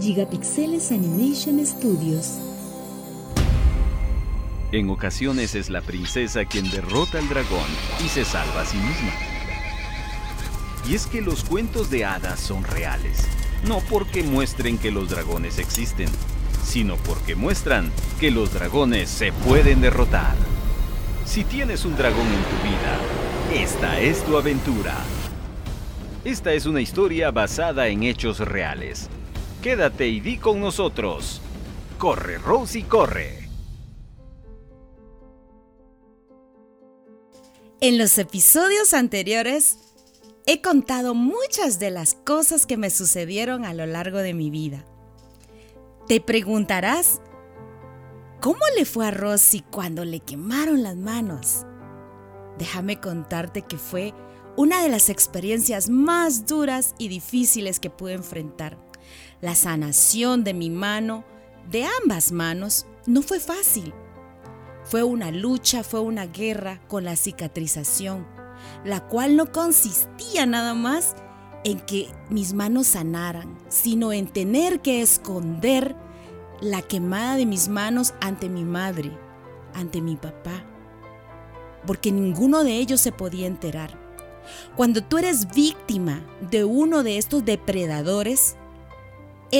Gigapixeles Animation Studios. En ocasiones es la princesa quien derrota al dragón y se salva a sí misma. Y es que los cuentos de hadas son reales, no porque muestren que los dragones existen, sino porque muestran que los dragones se pueden derrotar. Si tienes un dragón en tu vida, esta es tu aventura. Esta es una historia basada en hechos reales. Quédate y di con nosotros. Corre, Rosy, corre. En los episodios anteriores he contado muchas de las cosas que me sucedieron a lo largo de mi vida. Te preguntarás, ¿cómo le fue a Rosy cuando le quemaron las manos? Déjame contarte que fue una de las experiencias más duras y difíciles que pude enfrentar. La sanación de mi mano, de ambas manos, no fue fácil. Fue una lucha, fue una guerra con la cicatrización, la cual no consistía nada más en que mis manos sanaran, sino en tener que esconder la quemada de mis manos ante mi madre, ante mi papá, porque ninguno de ellos se podía enterar. Cuando tú eres víctima de uno de estos depredadores,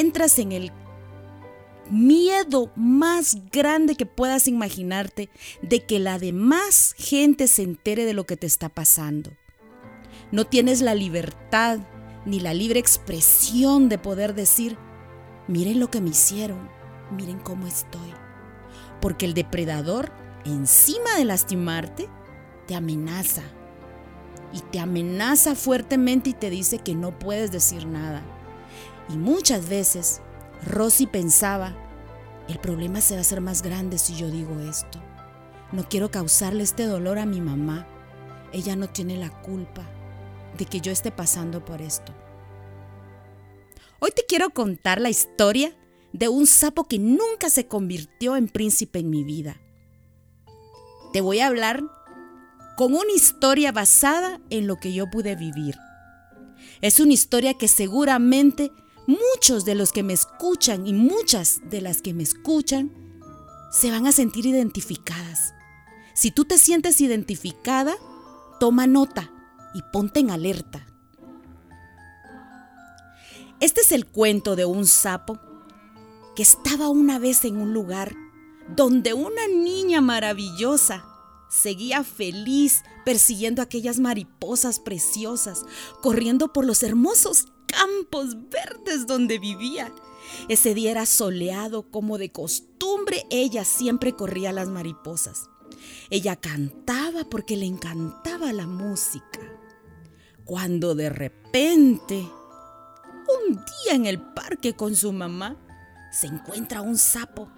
entras en el miedo más grande que puedas imaginarte de que la demás gente se entere de lo que te está pasando. No tienes la libertad ni la libre expresión de poder decir, miren lo que me hicieron, miren cómo estoy. Porque el depredador, encima de lastimarte, te amenaza. Y te amenaza fuertemente y te dice que no puedes decir nada. Y muchas veces Rosy pensaba, el problema se va a hacer más grande si yo digo esto. No quiero causarle este dolor a mi mamá. Ella no tiene la culpa de que yo esté pasando por esto. Hoy te quiero contar la historia de un sapo que nunca se convirtió en príncipe en mi vida. Te voy a hablar con una historia basada en lo que yo pude vivir. Es una historia que seguramente muchos de los que me escuchan y muchas de las que me escuchan se van a sentir identificadas. Si tú te sientes identificada, toma nota y ponte en alerta. Este es el cuento de un sapo que estaba una vez en un lugar donde una niña maravillosa seguía feliz persiguiendo aquellas mariposas preciosas, corriendo por los hermosos campos verdes donde vivía. Ese día era soleado, como de costumbre ella siempre corría las mariposas. Ella cantaba porque le encantaba la música. Cuando de repente, un día en el parque con su mamá, se encuentra un sapo.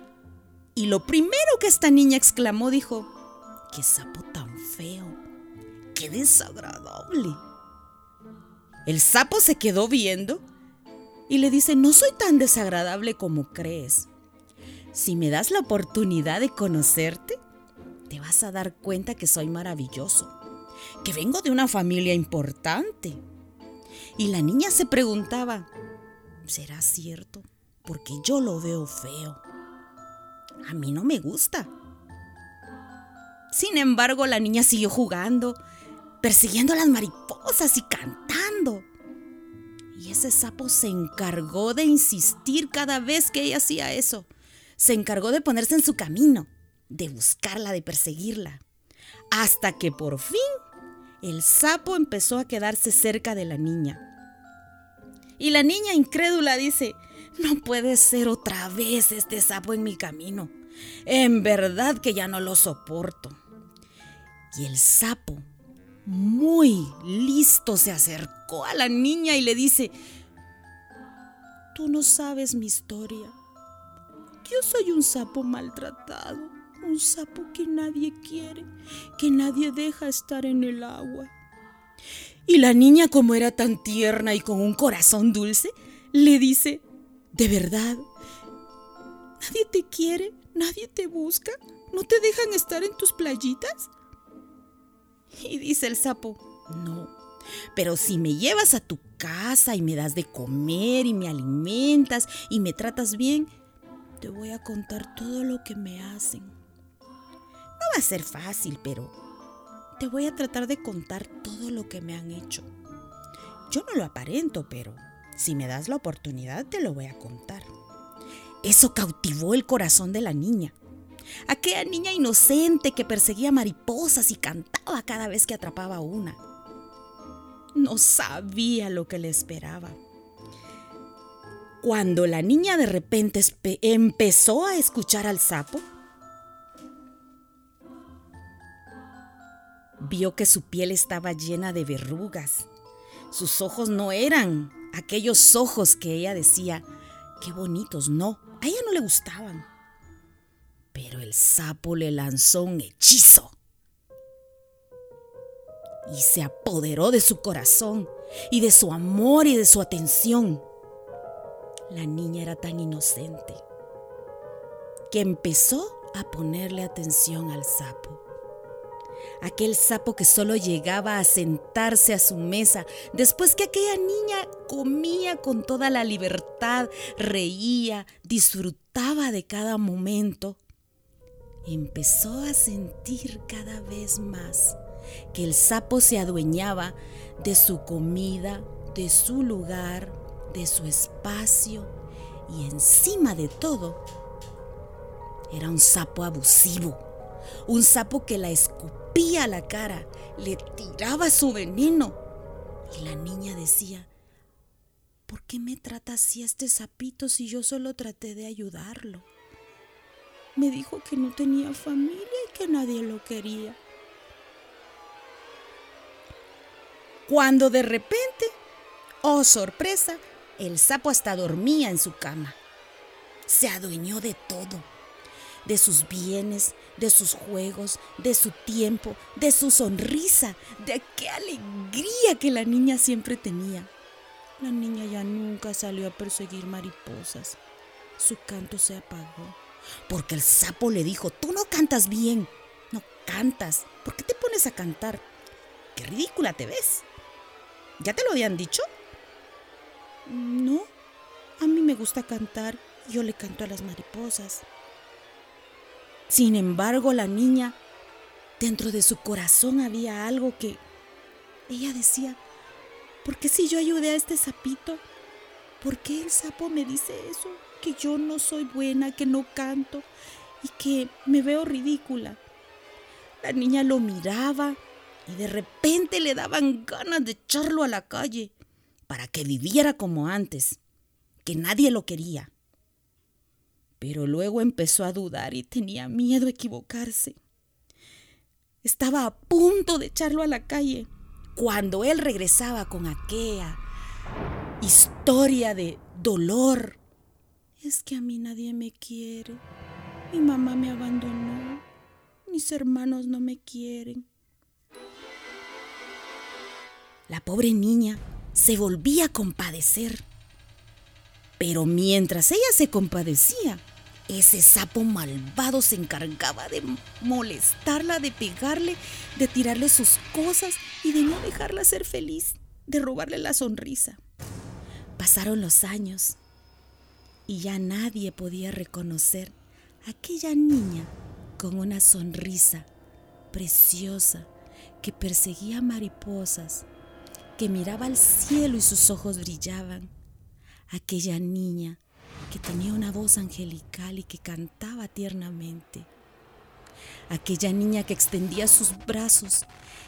Y lo primero que esta niña exclamó dijo, ¡qué sapo tan feo! ¡Qué desagradable! El sapo se quedó viendo y le dice, no soy tan desagradable como crees. Si me das la oportunidad de conocerte, te vas a dar cuenta que soy maravilloso, que vengo de una familia importante. Y la niña se preguntaba, ¿será cierto? Porque yo lo veo feo. A mí no me gusta. Sin embargo, la niña siguió jugando, persiguiendo a las mariposas y cantando. Y ese sapo se encargó de insistir cada vez que ella hacía eso. Se encargó de ponerse en su camino, de buscarla, de perseguirla. Hasta que por fin el sapo empezó a quedarse cerca de la niña. Y la niña incrédula dice, no puede ser otra vez este sapo en mi camino. En verdad que ya no lo soporto. Y el sapo muy listo, se acercó a la niña y le dice, tú no sabes mi historia. Yo soy un sapo maltratado, un sapo que nadie quiere, que nadie deja estar en el agua. Y la niña, como era tan tierna y con un corazón dulce, le dice, ¿de verdad? ¿Nadie te quiere? ¿Nadie te busca? ¿No te dejan estar en tus playitas? Y dice el sapo, no, Pero si me llevas a tu casa y me das de comer y me alimentas y me tratas bien, te voy a contar todo lo que me hacen. No va a ser fácil, pero te voy a tratar de contar todo lo que me han hecho. Yo no lo aparento, pero si me das la oportunidad te lo voy a contar. Eso cautivó el corazón de la niña. Aquella niña inocente que perseguía mariposas y cantaba cada vez que atrapaba una. No sabía lo que le esperaba. Cuando la niña de repente empezó a escuchar al sapo, vio que su piel estaba llena de verrugas. Sus ojos no eran aquellos ojos que ella decía, qué bonitos, no, a ella no le gustaban. El sapo le lanzó un hechizo y se apoderó de su corazón y de su amor y de su atención. La niña era tan inocente que empezó a ponerle atención al sapo. Aquel sapo que solo llegaba a sentarse a su mesa después que aquella niña comía con toda la libertad, reía, disfrutaba de cada momento. Empezó a sentir cada vez más que el sapo se adueñaba de su comida, de su lugar, de su espacio y encima de todo, era un sapo abusivo, un sapo que la escupía a la cara, le tiraba su veneno y la niña decía, ¿por qué me trata así este sapito si yo solo traté de ayudarlo? Me dijo que no tenía familia y que nadie lo quería. cuando de repente, oh sorpresa, el sapo hasta dormía en su cama. Se adueñó de todo, de sus bienes, de sus juegos, de su tiempo, de su sonrisa, de qué alegría que la niña siempre tenía. La niña ya nunca salió a perseguir mariposas. Su canto se apagó, porque el sapo le dijo, tú no cantas bien, no cantas, ¿por qué te pones a cantar? Qué ridícula te ves. ¿Ya te lo habían dicho? No, a mí me gusta cantar. Yo le canto a las mariposas. Sin embargo, la niña, dentro de su corazón había algo que ella decía, ¿por qué si yo ayudé a este sapito? ¿Por qué el sapo me dice eso? Que yo no soy buena, que no canto y que me veo ridícula. La niña lo miraba y de repente le daban ganas de echarlo a la calle para que viviera como antes, que nadie lo quería. Pero luego empezó a dudar y tenía miedo a equivocarse. Estaba a punto de echarlo a la calle cuando él regresaba con aquella historia de dolor. Es que a mí nadie me quiere. Mi mamá me abandonó. Mis hermanos no me quieren. La pobre niña se volvía a compadecer. Pero mientras ella se compadecía, ese sapo malvado se encargaba de molestarla, de pegarle, de tirarle sus cosas y de no dejarla ser feliz, de robarle la sonrisa. Pasaron los años y ya nadie podía reconocer a aquella niña con una sonrisa preciosa que perseguía mariposas que miraba al cielo y sus ojos brillaban. Aquella niña que tenía una voz angelical y que cantaba tiernamente. Aquella niña que extendía sus brazos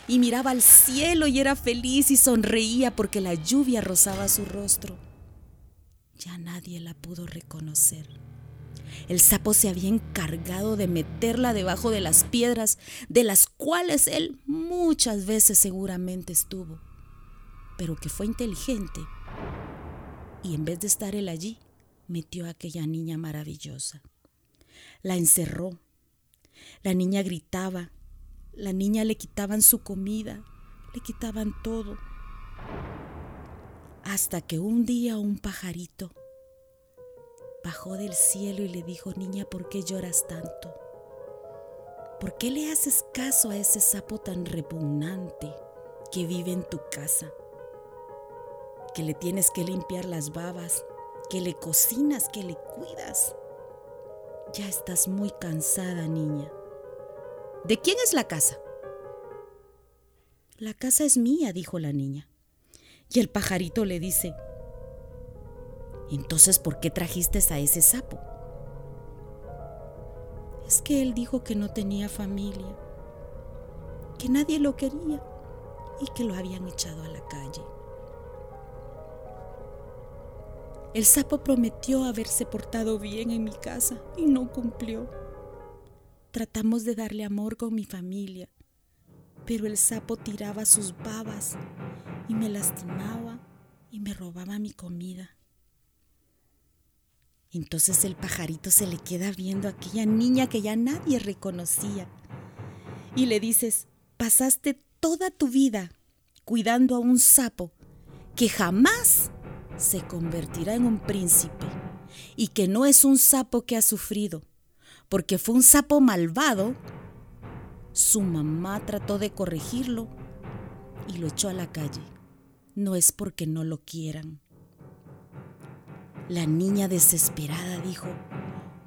y miraba al cielo y era feliz y sonreía porque la lluvia rozaba su rostro. Ya nadie la pudo reconocer. El sapo se había encargado de meterla debajo de las piedras, de las cuales él muchas veces seguramente estuvo pero que fue inteligente. Y en vez de estar él allí, metió a aquella niña maravillosa. La encerró. La niña gritaba. La niña le quitaban su comida, le quitaban todo. Hasta que un día un pajarito bajó del cielo y le dijo, niña, ¿por qué lloras tanto? ¿Por qué le haces caso a ese sapo tan repugnante? que vive en tu casa, que le tienes que limpiar las babas, que le cocinas, que le cuidas. Ya estás muy cansada, niña. ¿De quién es la casa? La casa es mía, dijo la niña. Y el pajarito le dice, entonces, ¿por qué trajiste a ese sapo? Es que él dijo que no tenía familia, que nadie lo quería y que lo habían echado a la calle. El sapo prometió haberse portado bien en mi casa y no cumplió. Tratamos de darle amor con mi familia, pero el sapo tiraba sus babas y me lastimaba y me robaba mi comida. Entonces el pajarito se le queda viendo a aquella niña que ya nadie reconocía. Y le dices, pasaste toda tu vida cuidando a un sapo que jamás se convertirá en un príncipe y que no es un sapo que ha sufrido, porque fue un sapo malvado. Su mamá trató de corregirlo y lo echó a la calle. No es porque no lo quieran. La niña desesperada dijo,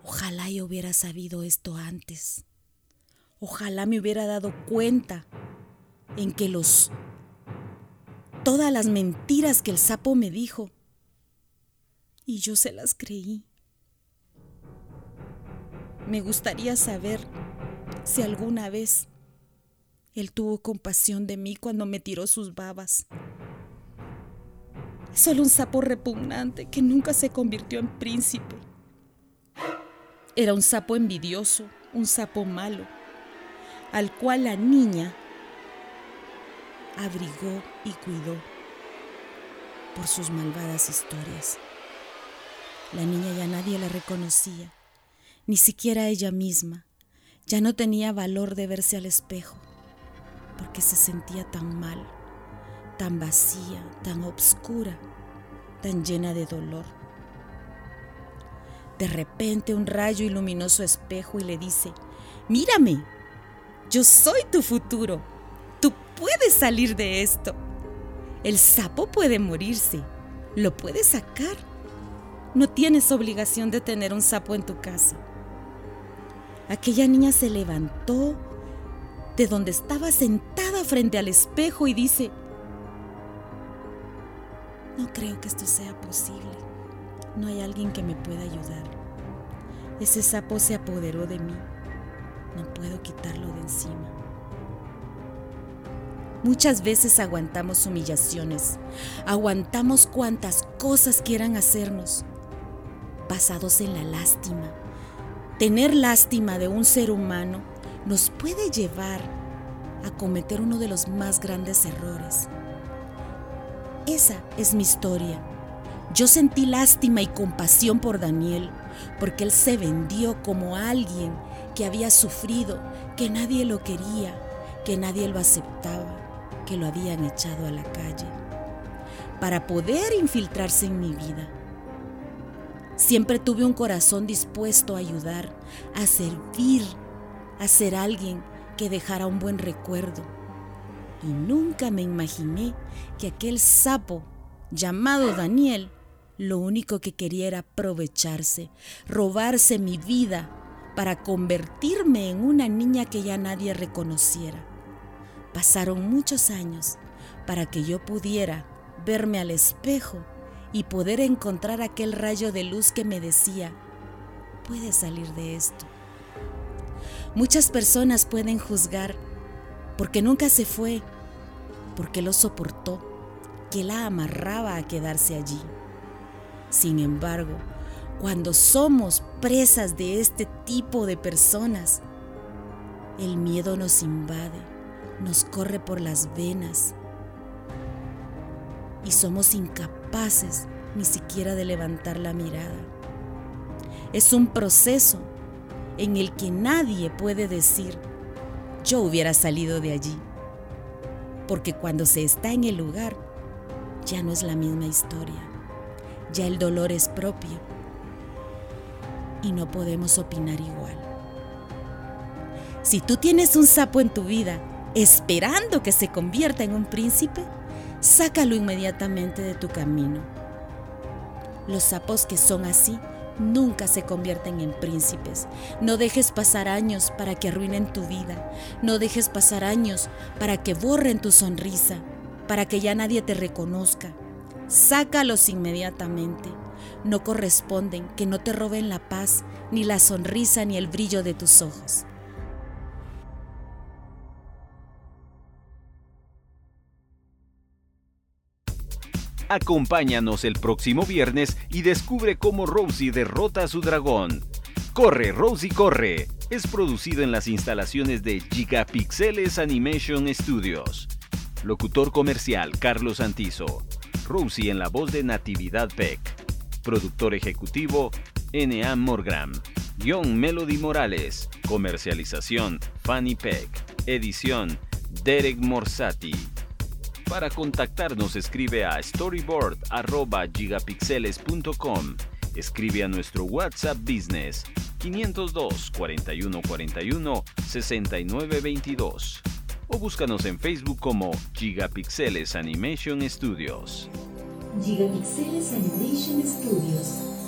ojalá yo hubiera sabido esto antes. Ojalá me hubiera dado cuenta en que los todas las mentiras que el sapo me dijo y yo se las creí. Me gustaría saber si alguna vez él tuvo compasión de mí cuando me tiró sus babas solo un sapo repugnante que nunca se convirtió en príncipe. Era un sapo envidioso, un sapo malo, al cual la niña abrigó y cuidó por sus malvadas historias. La niña ya nadie la reconocía, ni siquiera ella misma. Ya no tenía valor de verse al espejo, porque se sentía tan mal tan vacía, tan obscura, tan llena de dolor. De repente un rayo iluminó su espejo y le dice, mírame, yo soy tu futuro, tú puedes salir de esto. El sapo puede morirse, lo puedes sacar. No tienes obligación de tener un sapo en tu casa. Aquella niña se levantó de donde estaba sentada frente al espejo y dice, no creo que esto sea posible. No hay alguien que me pueda ayudar. Ese sapo se apoderó de mí. No puedo quitarlo de encima. Muchas veces aguantamos humillaciones, aguantamos cuantas cosas quieran hacernos, basados en la lástima. Tener lástima de un ser humano nos puede llevar a cometer uno de los más grandes errores, esa es mi historia. Yo sentí lástima y compasión por Daniel, porque él se vendió como alguien que había sufrido, que nadie lo quería, que nadie lo aceptaba, que lo habían echado a la calle, para poder infiltrarse en mi vida. Siempre tuve un corazón dispuesto a ayudar, a servir, a ser alguien que dejara un buen recuerdo y nunca me imaginé que aquel sapo llamado Daniel lo único que quería era aprovecharse, robarse mi vida para convertirme en una niña que ya nadie reconociera. Pasaron muchos años para que yo pudiera verme al espejo y poder encontrar aquel rayo de luz que me decía, puedes salir de esto. Muchas personas pueden juzgar porque nunca se fue, porque lo soportó, que la amarraba a quedarse allí. Sin embargo, cuando somos presas de este tipo de personas, el miedo nos invade, nos corre por las venas y somos incapaces ni siquiera de levantar la mirada. Es un proceso en el que nadie puede decir, yo hubiera salido de allí. Porque cuando se está en el lugar, ya no es la misma historia. Ya el dolor es propio. Y no podemos opinar igual. Si tú tienes un sapo en tu vida, esperando que se convierta en un príncipe, sácalo inmediatamente de tu camino. Los sapos que son así nunca se convierten en príncipes. No dejes pasar años para que arruinen tu vida. No dejes pasar años para que borren tu sonrisa, para que ya nadie te reconozca. Sácalos inmediatamente. No corresponden que no te roben la paz, ni la sonrisa, ni el brillo de tus ojos. Acompáñanos el próximo viernes y descubre cómo Rosie derrota a su dragón. Corre, Rosie, corre. Es producido en las instalaciones de Gigapixeles Animation Studios. Locutor comercial Carlos Antizo. Rosie en la voz de Natividad Peck. Productor ejecutivo N.A. Morgram. Guión Melody Morales. Comercialización Fanny Peck. Edición Derek Morsati. Para contactarnos escribe a storyboard.gigapixeles.com. Escribe a nuestro WhatsApp Business 502 41 41 69 22 o búscanos en Facebook como Gigapixeles Animation Studios. Gigapixeles Animation Studios